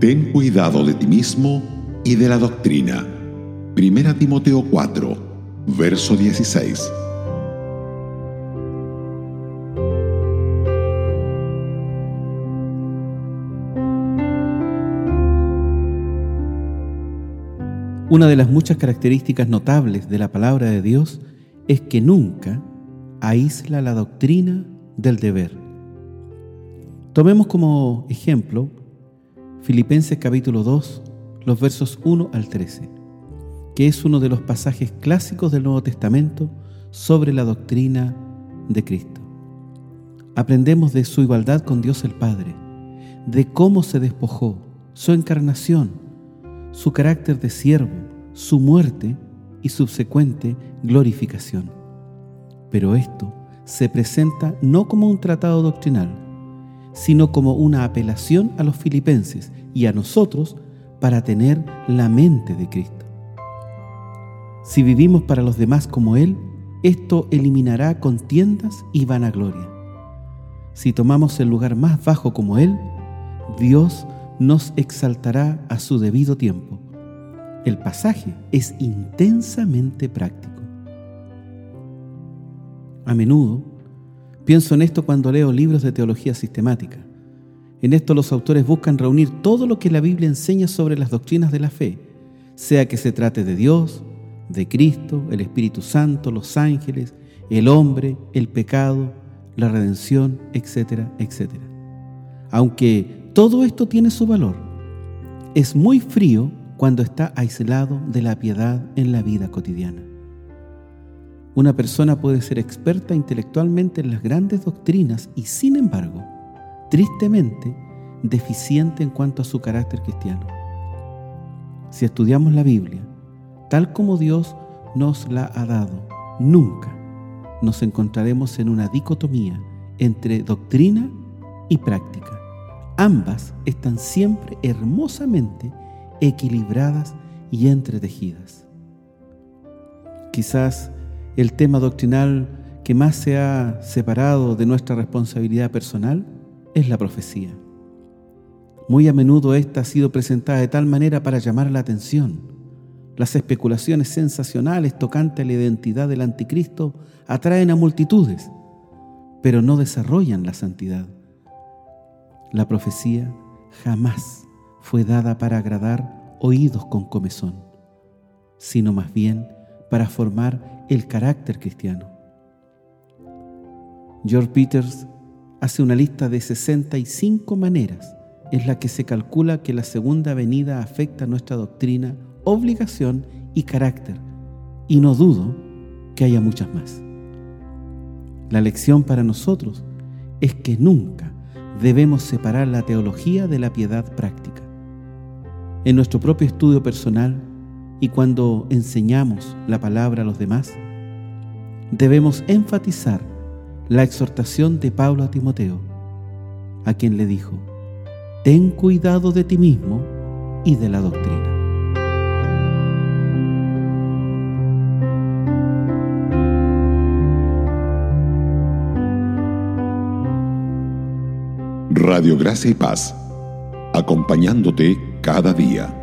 Ten cuidado de ti mismo y de la doctrina. Primera Timoteo 4, verso 16. Una de las muchas características notables de la palabra de Dios es que nunca aísla la doctrina del deber. Tomemos como ejemplo Filipenses capítulo 2, los versos 1 al 13, que es uno de los pasajes clásicos del Nuevo Testamento sobre la doctrina de Cristo. Aprendemos de su igualdad con Dios el Padre, de cómo se despojó, su encarnación, su carácter de siervo, su muerte y subsecuente glorificación. Pero esto se presenta no como un tratado doctrinal, sino como una apelación a los filipenses y a nosotros para tener la mente de Cristo. Si vivimos para los demás como Él, esto eliminará contiendas y vanagloria. Si tomamos el lugar más bajo como Él, Dios nos exaltará a su debido tiempo. El pasaje es intensamente práctico. A menudo pienso en esto cuando leo libros de teología sistemática. En esto los autores buscan reunir todo lo que la Biblia enseña sobre las doctrinas de la fe, sea que se trate de Dios, de Cristo, el Espíritu Santo, los ángeles, el hombre, el pecado, la redención, etcétera, etcétera. Aunque todo esto tiene su valor. Es muy frío cuando está aislado de la piedad en la vida cotidiana. Una persona puede ser experta intelectualmente en las grandes doctrinas y sin embargo, tristemente, deficiente en cuanto a su carácter cristiano. Si estudiamos la Biblia, tal como Dios nos la ha dado, nunca nos encontraremos en una dicotomía entre doctrina y práctica. Ambas están siempre hermosamente equilibradas y entretejidas. Quizás el tema doctrinal que más se ha separado de nuestra responsabilidad personal es la profecía. Muy a menudo esta ha sido presentada de tal manera para llamar la atención. Las especulaciones sensacionales tocantes a la identidad del anticristo atraen a multitudes, pero no desarrollan la santidad. La profecía jamás fue dada para agradar oídos con comezón, sino más bien para formar el carácter cristiano. George Peters hace una lista de 65 maneras en la que se calcula que la segunda venida afecta nuestra doctrina, obligación y carácter, y no dudo que haya muchas más. La lección para nosotros es que nunca debemos separar la teología de la piedad práctica. En nuestro propio estudio personal y cuando enseñamos la palabra a los demás, debemos enfatizar la exhortación de Pablo a Timoteo, a quien le dijo, ten cuidado de ti mismo y de la doctrina. Radio Gracia y Paz, acompañándote cada día.